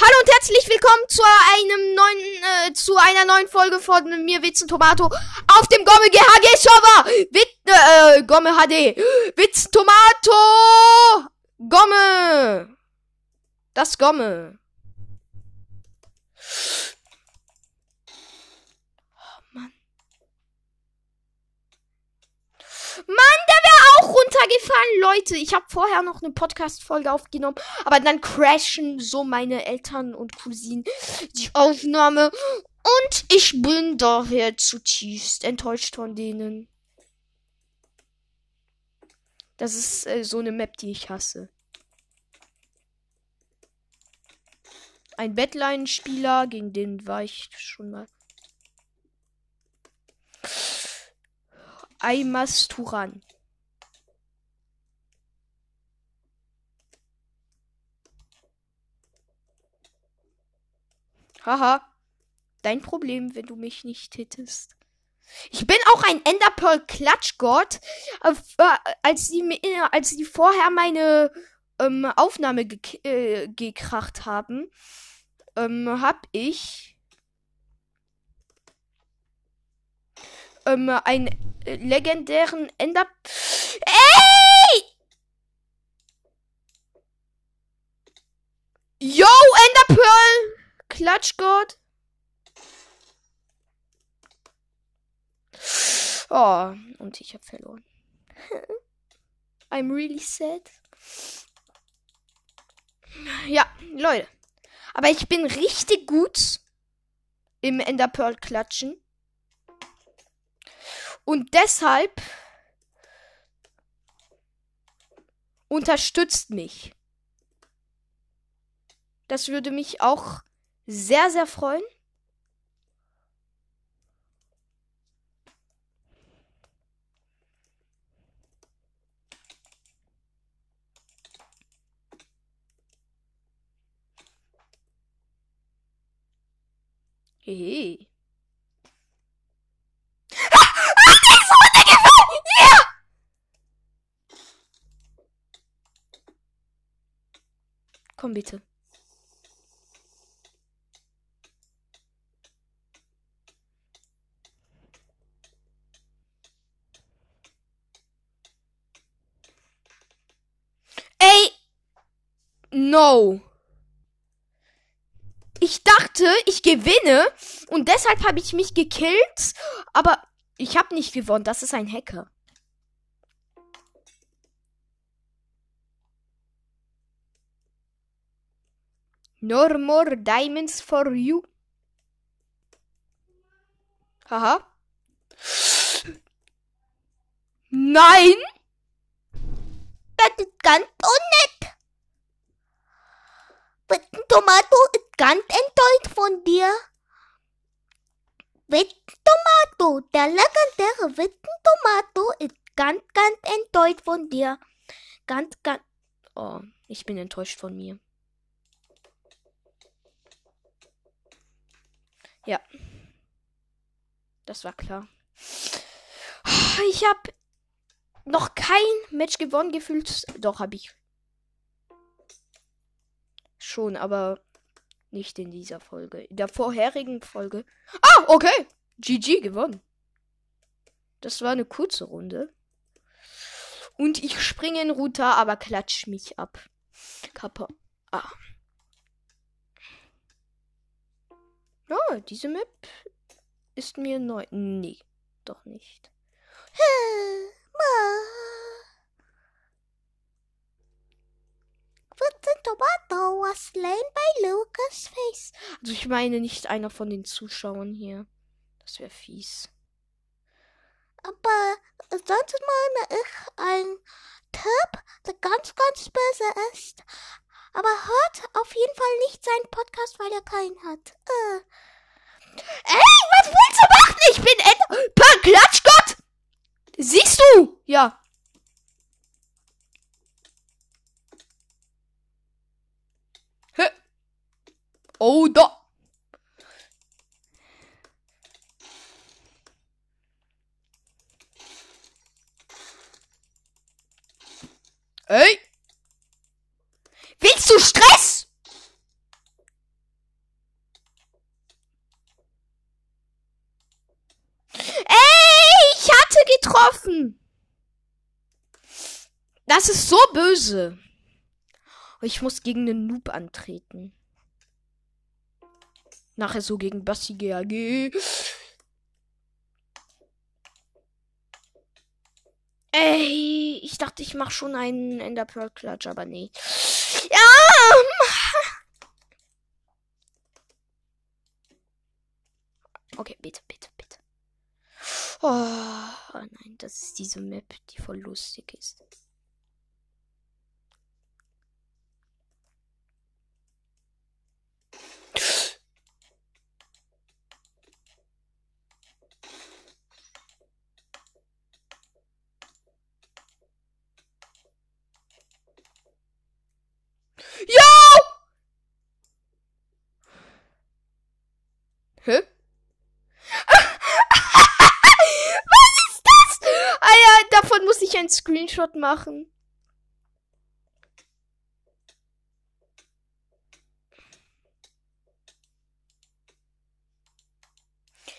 Hallo und herzlich willkommen zu einem neuen, äh, zu einer neuen Folge von mir Witzen Tomato auf dem Gomme GHG Server. Wit, äh, Gomme HD. Witz Tomato. Gomme. Das Gomme. Oh Mann. Mann, auch runtergefallen, Leute. Ich habe vorher noch eine Podcast-Folge aufgenommen, aber dann crashen so meine Eltern und Cousinen die Aufnahme. Und ich bin daher zutiefst enttäuscht von denen. Das ist äh, so eine Map, die ich hasse. Ein Bettline-Spieler, gegen den war ich schon mal. Aimas Turan. Haha. Dein Problem, wenn du mich nicht hittest. Ich bin auch ein Enderpearl Klatschgott. Äh, als sie äh, als sie vorher meine ähm, Aufnahme ge äh, gekracht haben, ähm, hab ich ähm, einen legendären Ender. Ey! Yo, Enderpearl! Klatschgott. Oh, und ich habe verloren. I'm really sad. Ja, Leute. Aber ich bin richtig gut im Enderpearl klatschen. Und deshalb unterstützt mich. Das würde mich auch sehr, sehr freuen. Hey. Komm bitte. Ey! No. Ich dachte, ich gewinne und deshalb habe ich mich gekillt, aber ich habe nicht gewonnen. Das ist ein Hacker. No more diamonds for you. Haha. Nein! Das ist ganz unnett. Tomato ist ganz enttäuscht von dir. Witten Tomato, der legendäre Witten Tomato ist ganz, ganz enttäuscht von dir. Ganz, ganz. Oh, ich bin enttäuscht von mir. Ja. Das war klar. Ich habe noch kein Match gewonnen gefühlt. Doch, habe ich. Schon, aber nicht in dieser Folge. In der vorherigen Folge. Ah, okay. GG gewonnen. Das war eine kurze Runde. Und ich springe in Router, aber klatsch mich ab. Kappa. Ah. Oh, diese Map ist mir neu. Nee, doch nicht. Witten Tomato was slain by Lucas Face. Also ich meine nicht einer von den Zuschauern hier. Das wäre fies. Aber sonst meine ich ein Tipp, der ganz, ganz böse ist. Aber hört auf jeden Fall nicht seinen Podcast, weil er keinen hat. Äh. Ey, was willst du machen? Ich bin Ed per Klatschgott! Siehst du? Ja. Oh, da. Ey. Willst du Stress? Ich hatte getroffen. Das ist so böse. Ich muss gegen den Noob antreten. Nachher so gegen Basti GAG. Ey, ich dachte, ich mach schon einen Ender Pearl Clutch, aber nee. Ja! Okay, bitte, bitte, bitte. Oh nein, das ist diese Map, die voll lustig ist. Hä? Was ist das? Ah ja, davon muss ich einen Screenshot machen.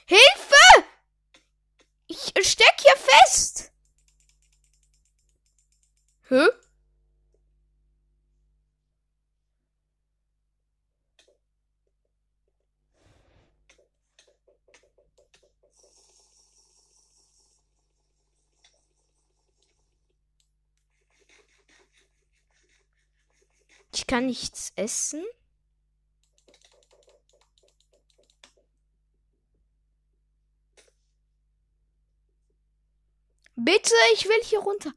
Hilfe! Ich steck hier fest. Hä? Ich kann nichts essen. Bitte, ich will hier runter.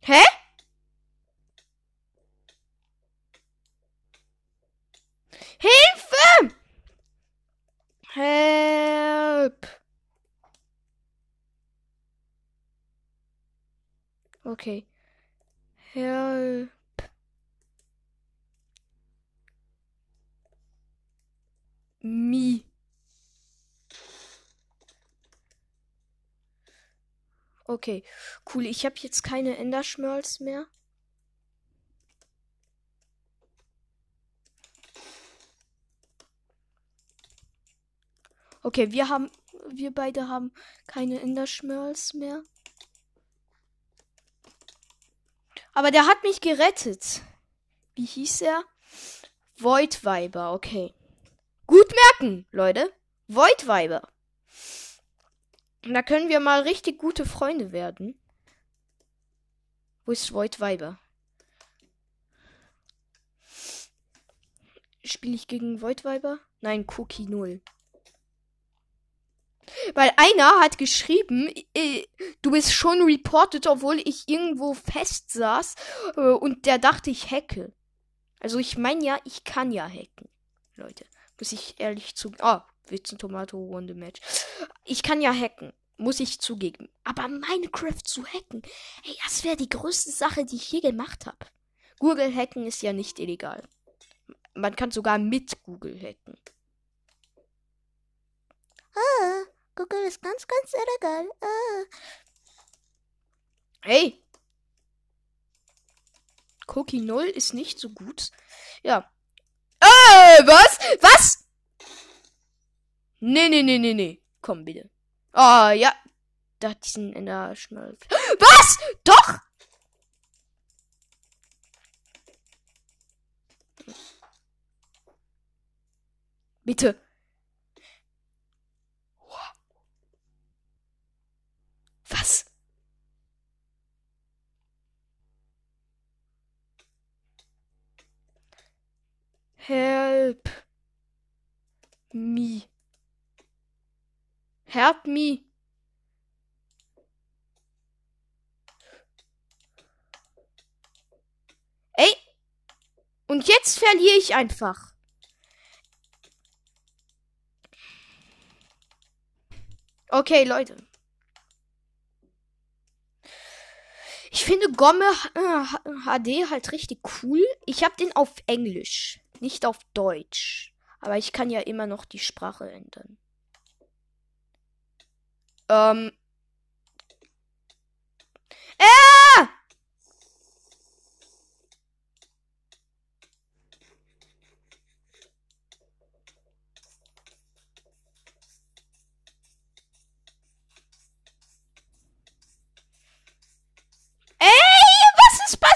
Hä? Hilfe! Help! Okay. Help. Me. Okay, cool. Ich habe jetzt keine Enderschmörls mehr. Okay, wir haben, wir beide haben keine Enderschmörls mehr. Aber der hat mich gerettet. Wie hieß er? Voidweiber, okay. Gut merken, Leute. Voidweiber. Da können wir mal richtig gute Freunde werden. Wo ist Voidweiber? Spiele ich gegen Voidweiber? Nein, Cookie 0. Weil einer hat geschrieben, äh, du bist schon reported, obwohl ich irgendwo fest saß äh, und der dachte, ich hacke. Also ich meine ja, ich kann ja hacken. Leute, muss ich ehrlich zu. Ah, Witzen Tomato the match. Ich kann ja hacken, muss ich zugeben. Aber Minecraft zu hacken, ey, das wäre die größte Sache, die ich je gemacht habe. Google hacken ist ja nicht illegal. Man kann sogar mit Google hacken. Ah, Google ist ganz, ganz illegal. Ah. Hey! Cookie 0 ist nicht so gut. Ja. Äh, was? Was? Nee, nee, nee, nee, nee. Komm, bitte. Ah, ja. Da hat diesen in der Schmalz. Was? Doch! Bitte. Was? Help me. Help me. Ey. Und jetzt verliere ich einfach. Okay, Leute. Ich finde Gomme HD halt richtig cool. Ich habe den auf Englisch, nicht auf Deutsch. Aber ich kann ja immer noch die Sprache ändern. Ähm. Äh!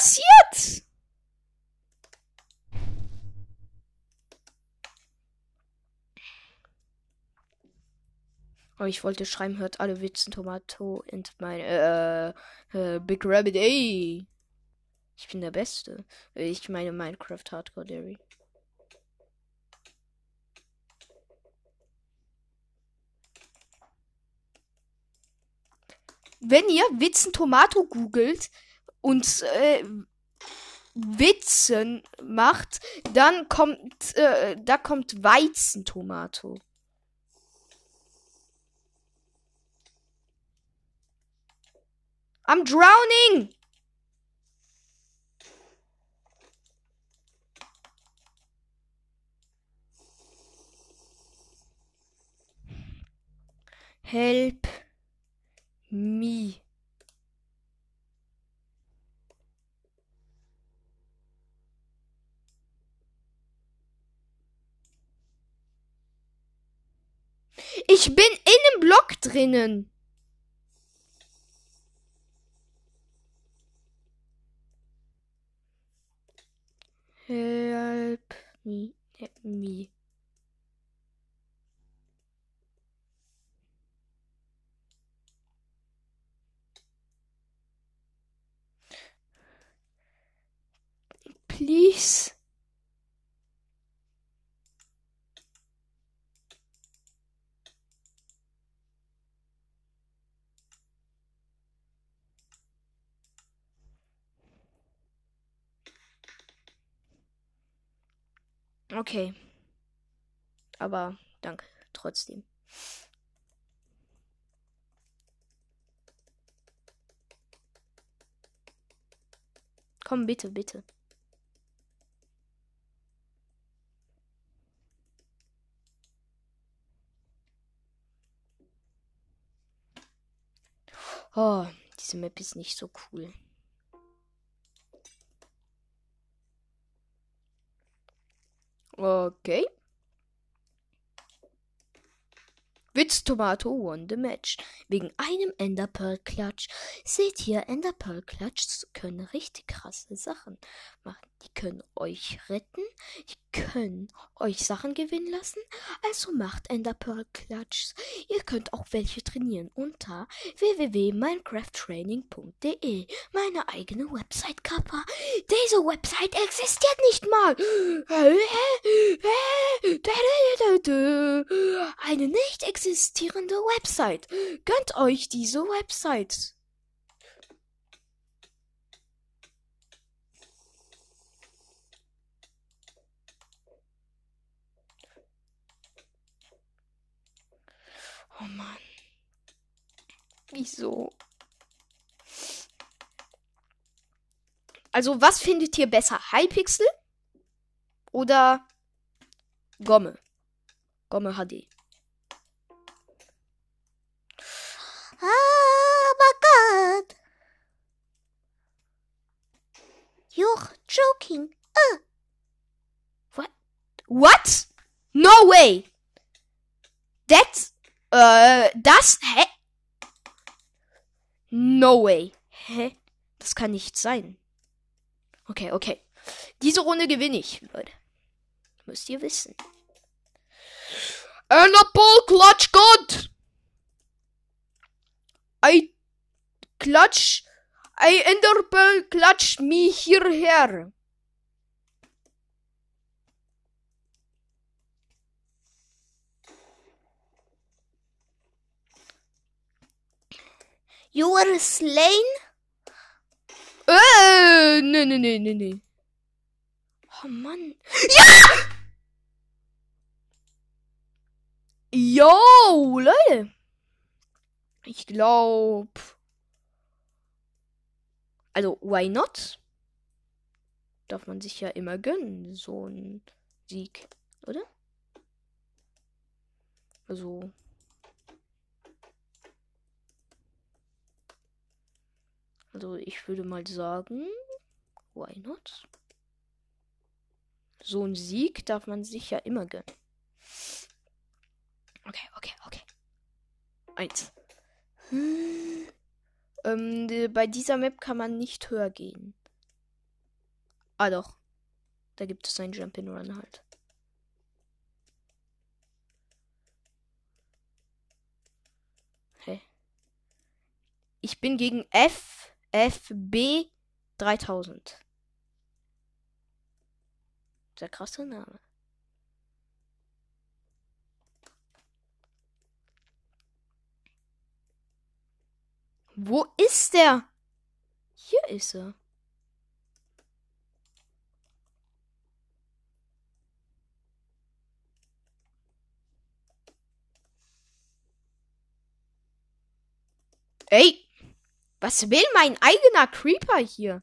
passiert? Oh, ich wollte schreiben, hört alle Witzen, Tomato und mein äh, äh, Big Rabbit, ey. Ich bin der Beste. Ich meine Minecraft Hardcore Dairy. Wenn ihr Witzen Tomato googelt, und äh, Witzen macht, dann kommt äh, da kommt Weizentomato. I'm drowning! Help me. Ich bin in einem Block drinnen. Help me, help me. Please. Okay. Aber danke trotzdem. Komm, bitte, bitte. Oh, diese Map ist nicht so cool. Okay. Witz Tomato won the match. Wegen einem Ender Pearl Clutch. Seht ihr, Ender Pearl Clutch können richtig krasse Sachen machen. Die können euch retten, die können euch Sachen gewinnen lassen. Also macht Ender Pearl Clutches. Ihr könnt auch welche trainieren unter www.minecrafttraining.de. Meine eigene Website, Kappa. Diese Website existiert nicht mal. Eine nicht existierende Website. Gönnt euch diese Website. Oh Mann. Wieso? Also, was findet ihr besser? Hypixel oder Gomme? Gomme HD. Oh my god. You're joking. Uh. What? What? No way. That's äh, das, hä? No way. Hä? Das kann nicht sein. Okay, okay. Diese Runde gewinne ich, Leute. Müsst ihr wissen. Apple Clutch God! I clutch. I Enderpearl clutch me hierher. You were slain? Äh, nee, nee, nee, nee, nee. Oh Mann. Ja! Yo, Leute. Ich glaub. Also, why not? Darf man sich ja immer gönnen, so ein Sieg, oder? Also, Also ich würde mal sagen, why not? So ein Sieg darf man sich ja immer gönnen. Okay, okay, okay. Eins. Hm. Ähm, bei dieser Map kann man nicht höher gehen. Ah doch. Da gibt es ein Jump in Run halt. Ich bin gegen FFB 3000. Sehr krasser Name. Wo ist der? Hier ist er. Ey, was will mein eigener Creeper hier?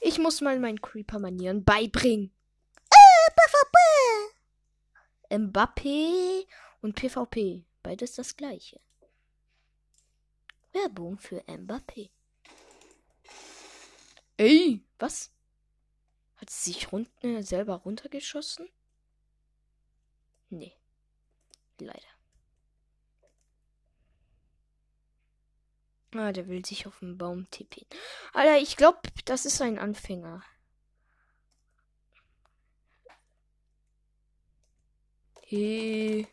Ich muss mal meinen Creeper-Manieren beibringen. Mbappé und PvP. Beides das gleiche. Werbung für Mbappé. Ey, was? Hat sie sich run äh, selber runtergeschossen? Nee. Leider. Ah, der will sich auf den Baum tippen. Alter, ich glaube, das ist ein Anfänger. Hey.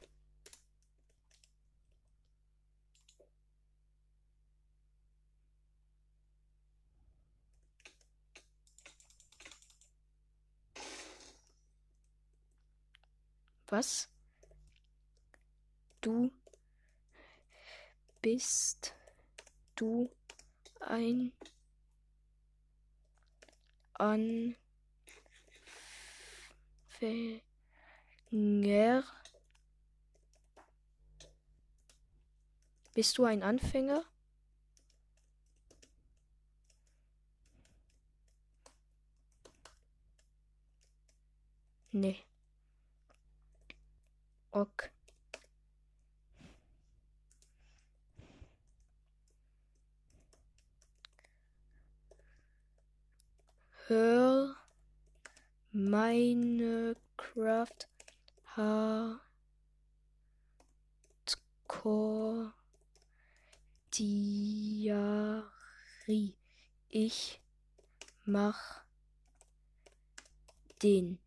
Was? Du bist du ein Anfänger? Bist du ein Anfänger? Nee. Ok. Hör Minecraft Hardcore Diary. Ich mach den.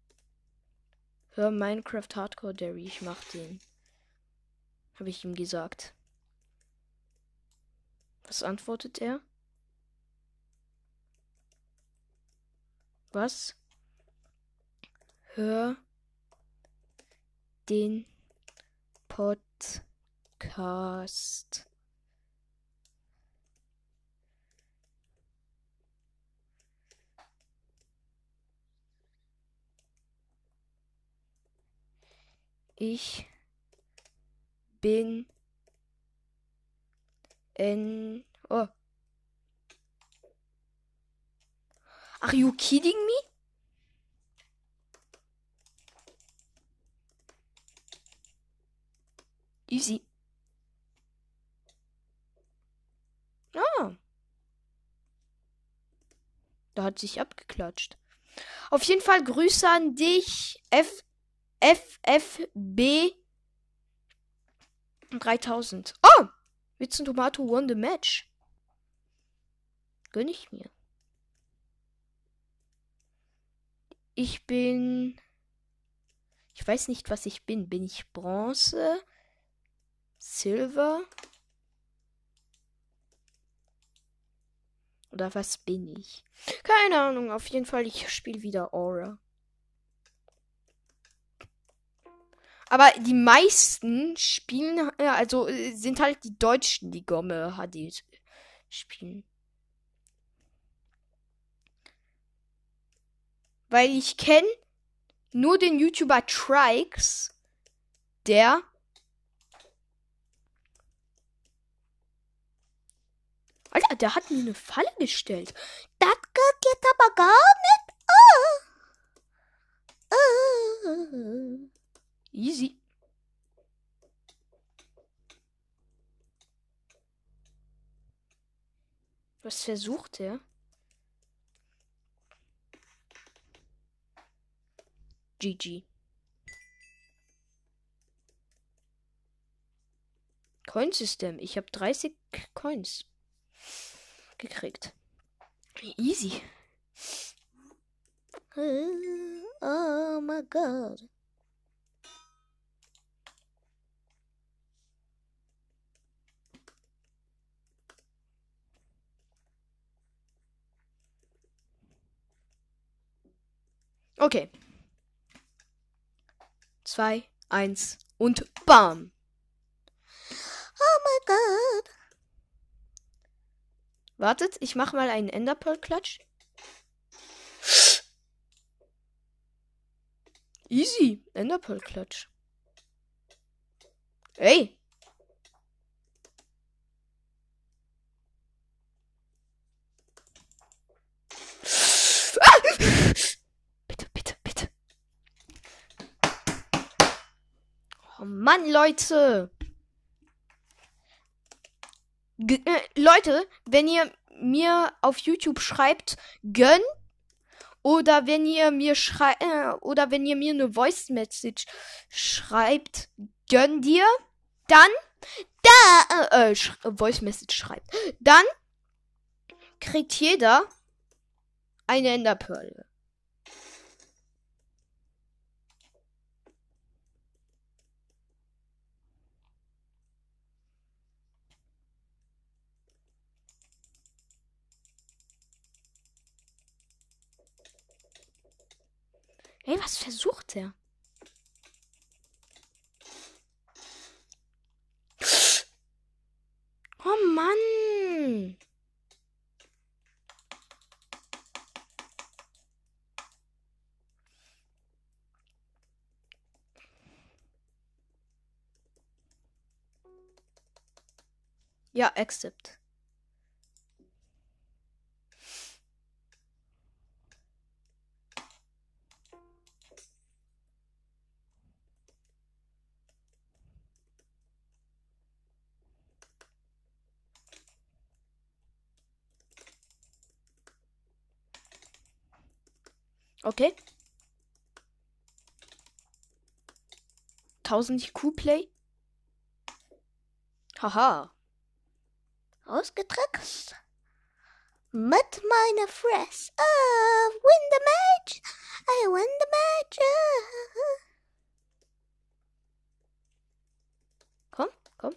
Hör Minecraft Hardcore Diary. Ich mach den. Habe ich ihm gesagt. Was antwortet er? Was? Hör den Podcast. Ich bin in. Oh. Are you kidding me? Easy. Ah. Da hat sich abgeklatscht. Auf jeden Fall Grüße an dich, F FFB 3000. Oh! Witzen Tomato won the match. Gönn ich mir. Ich bin. Ich weiß nicht, was ich bin. Bin ich Bronze? Silver? Oder was bin ich? Keine Ahnung. Auf jeden Fall, ich spiele wieder Aura. Aber die meisten spielen, also äh, sind halt die Deutschen, die Gomme HD spielen. Weil ich kenne nur den YouTuber Trikes, der der hat mir eine Falle gestellt. Das geht aber gar nicht. Oh. Oh. Easy. Was versucht er? GG. Coin System. Ich habe 30 Coins gekriegt. Easy. Oh my god. Okay. Zwei, eins und bam. Oh my god. Wartet, ich mach mal einen Enderpearl-Klatsch. Easy. Enderpearl-Klatsch. Ey. Bitte, bitte, bitte. Oh Mann, Leute. G äh, Leute, wenn ihr mir auf YouTube schreibt, gönn oder wenn ihr mir schreibt äh, oder wenn ihr mir eine Voice Message schreibt, gönn dir, dann da äh, äh, Voice Message schreibt, dann kriegt jeder eine Enderpearl. Ey, was versucht er? Oh Mann. Ja, accept. Okay. 1000 IQ-Play. Haha. Ausgetrickst. Mit meiner Fress. Oh, win the match. I win the match. Komm, komm.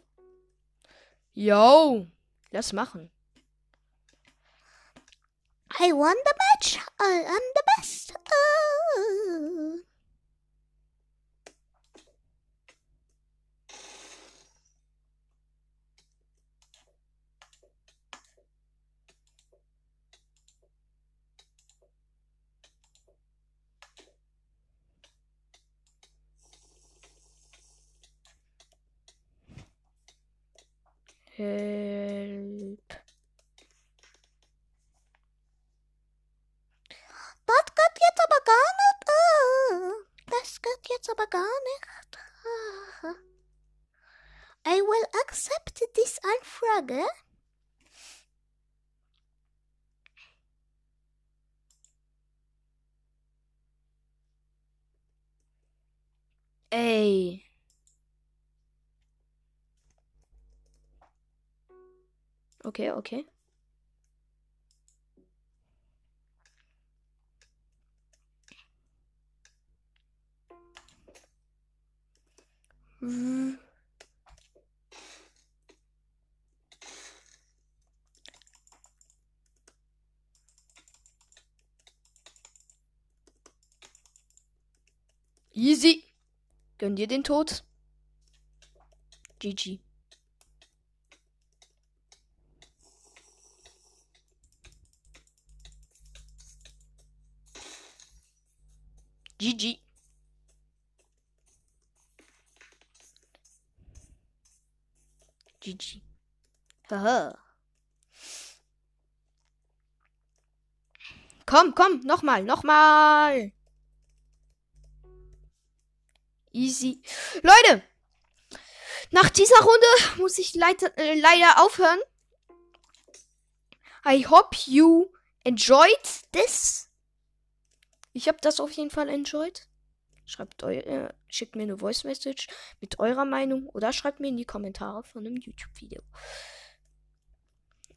Yo. Lass machen. I won the match. I am the best. Oh. Help. Das geht jetzt aber gar nicht. Oh. Das geht jetzt aber gar nicht. Ah. I will accept this Anfrage. Ey. Okay, okay. Hm. Easy. Gönn dir den Tod. GG. GG. Haha. Komm, komm, nochmal, nochmal. Easy. Leute, nach dieser Runde muss ich leider, äh, leider aufhören. I hope you enjoyed this. Ich habe das auf jeden Fall enjoyed. Schreibt eu äh, schickt mir eine Voice Message mit eurer Meinung oder schreibt mir in die Kommentare von einem YouTube-Video,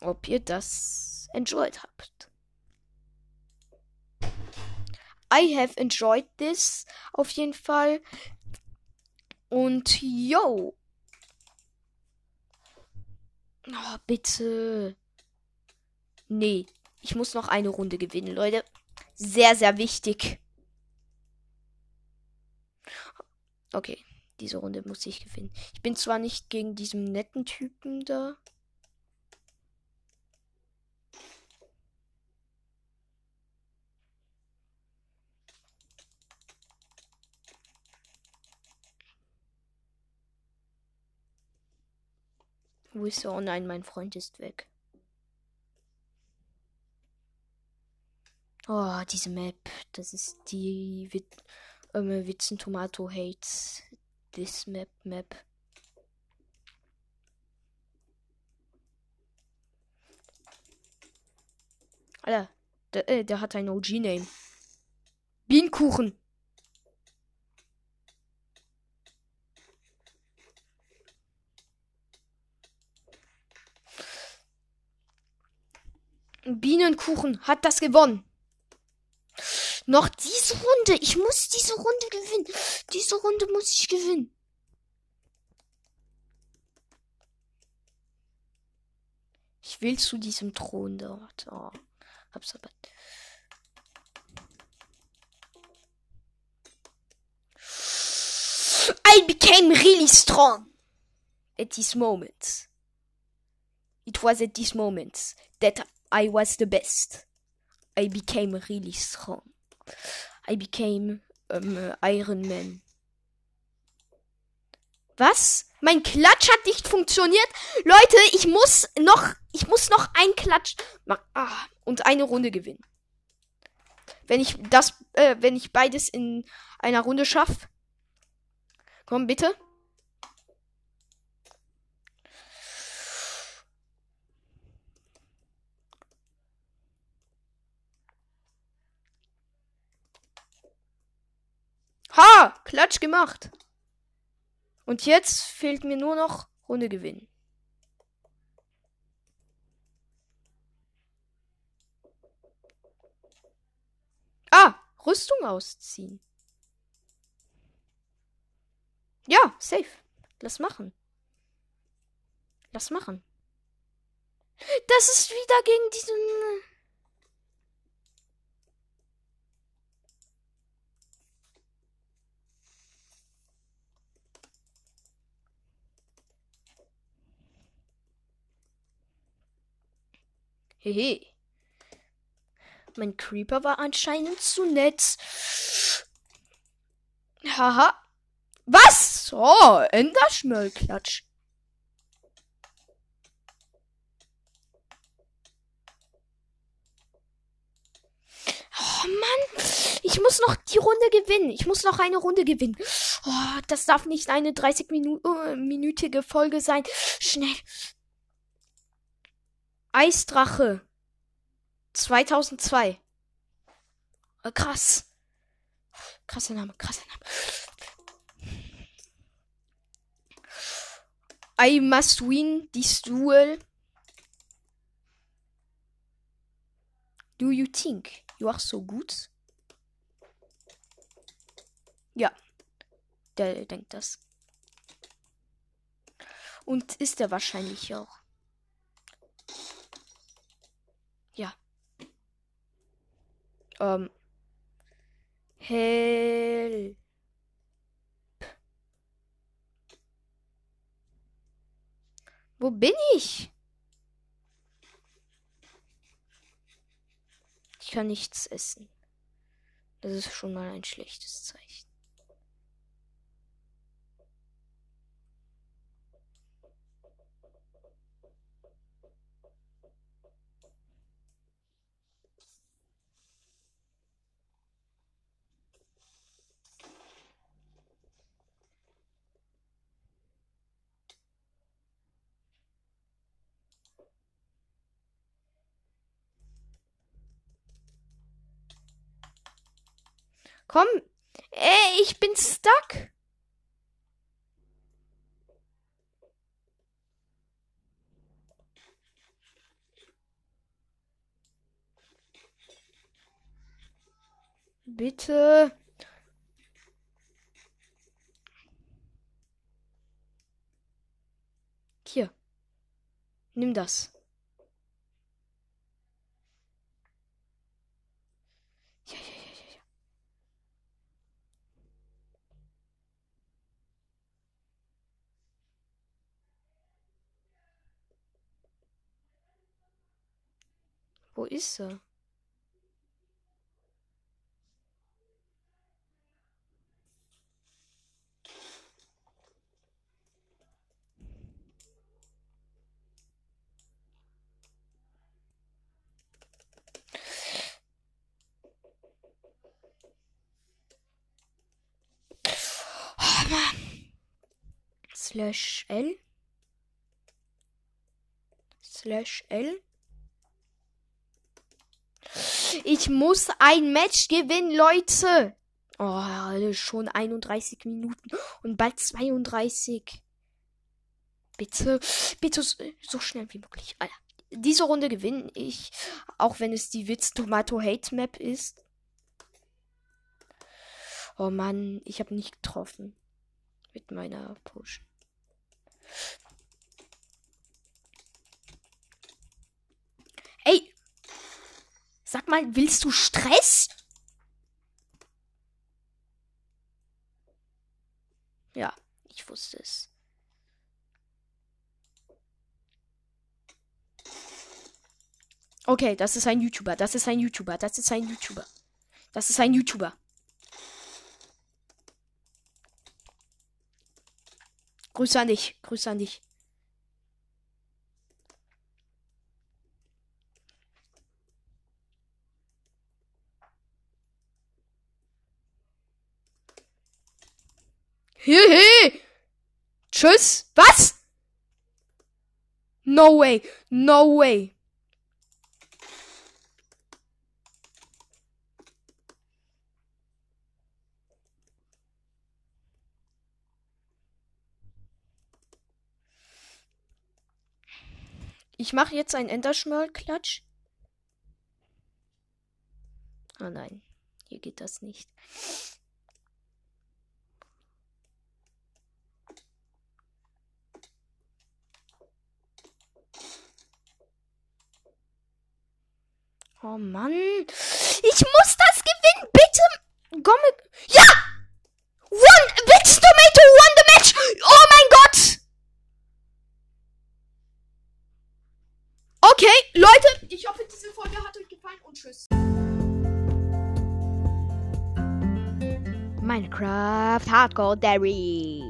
ob ihr das enjoyed habt. I have enjoyed this auf jeden Fall. Und yo. Oh, bitte. Nee, ich muss noch eine Runde gewinnen, Leute. Sehr, sehr wichtig. Okay, diese Runde muss ich gewinnen. Ich bin zwar nicht gegen diesen netten Typen da. Wo ist er? Oh nein, mein Freund ist weg. Oh, diese Map. Das ist die ähm, Witzen Tomato hates this map map. Alter, der, äh, der hat ein OG-Name. Bienenkuchen. Bienenkuchen hat das gewonnen. Noch diese Runde. Ich muss diese Runde gewinnen. Diese Runde muss ich gewinnen. Ich will zu diesem Thron dort. Oh, hab's aber. I became really strong at this moment. It was at this moment that I was the best. I became really strong. I became um, Iron Man. Was? Mein Klatsch hat nicht funktioniert. Leute, ich muss noch, ich muss noch ein Klatsch. Ah, und eine Runde gewinnen. Wenn ich das, äh, wenn ich beides in einer Runde schaffe. Komm, bitte. Ha! Klatsch gemacht. Und jetzt fehlt mir nur noch Runde gewinnen. Ah, Rüstung ausziehen. Ja, safe. Lass machen. Lass machen. Das ist wieder gegen diesen. Hehe. Mein Creeper war anscheinend zu nett. Haha. Was? Oh, Enderschmöllklatsch. Oh Mann, ich muss noch die Runde gewinnen. Ich muss noch eine Runde gewinnen. Oh, das darf nicht eine 30-minütige Folge sein. Schnell. Eisdrache 2002. Äh, krass. Krasser Name, krasser Name. I must win this duel. Do you think you are so good? Ja, der denkt das. Und ist er wahrscheinlich auch. Ähm. Help. Wo bin ich? Ich kann nichts essen. Das ist schon mal ein schlechtes Zeichen. Komm, Ey, ich bin stuck. Bitte. Hier. Nimm das. Wo ist er? Slash L. Slash L. Ich muss ein Match gewinnen, Leute. Oh, schon 31 Minuten und bald 32. Bitte, bitte so schnell wie möglich. Alter. Diese Runde gewinne ich, auch wenn es die Witz Tomato Hate Map ist. Oh Mann, ich habe nicht getroffen mit meiner Potion. Ey! Sag mal, willst du Stress? Ja, ich wusste es. Okay, das ist ein YouTuber. Das ist ein YouTuber. Das ist ein YouTuber. Das ist ein YouTuber. Grüße an dich. Grüße an dich. Hehe. Tschüss. Was? No way. No way. Ich mache jetzt einen Enderschmörl-Klatsch. Oh nein, hier geht das nicht. Oh Mann. Ich muss das gewinnen, bitte. Gomme. Ja! One, Witz Tomato won the match. Oh mein Gott. Okay, Leute, ich hoffe, diese Folge hat euch gefallen und tschüss. Minecraft Hardcore Dairy.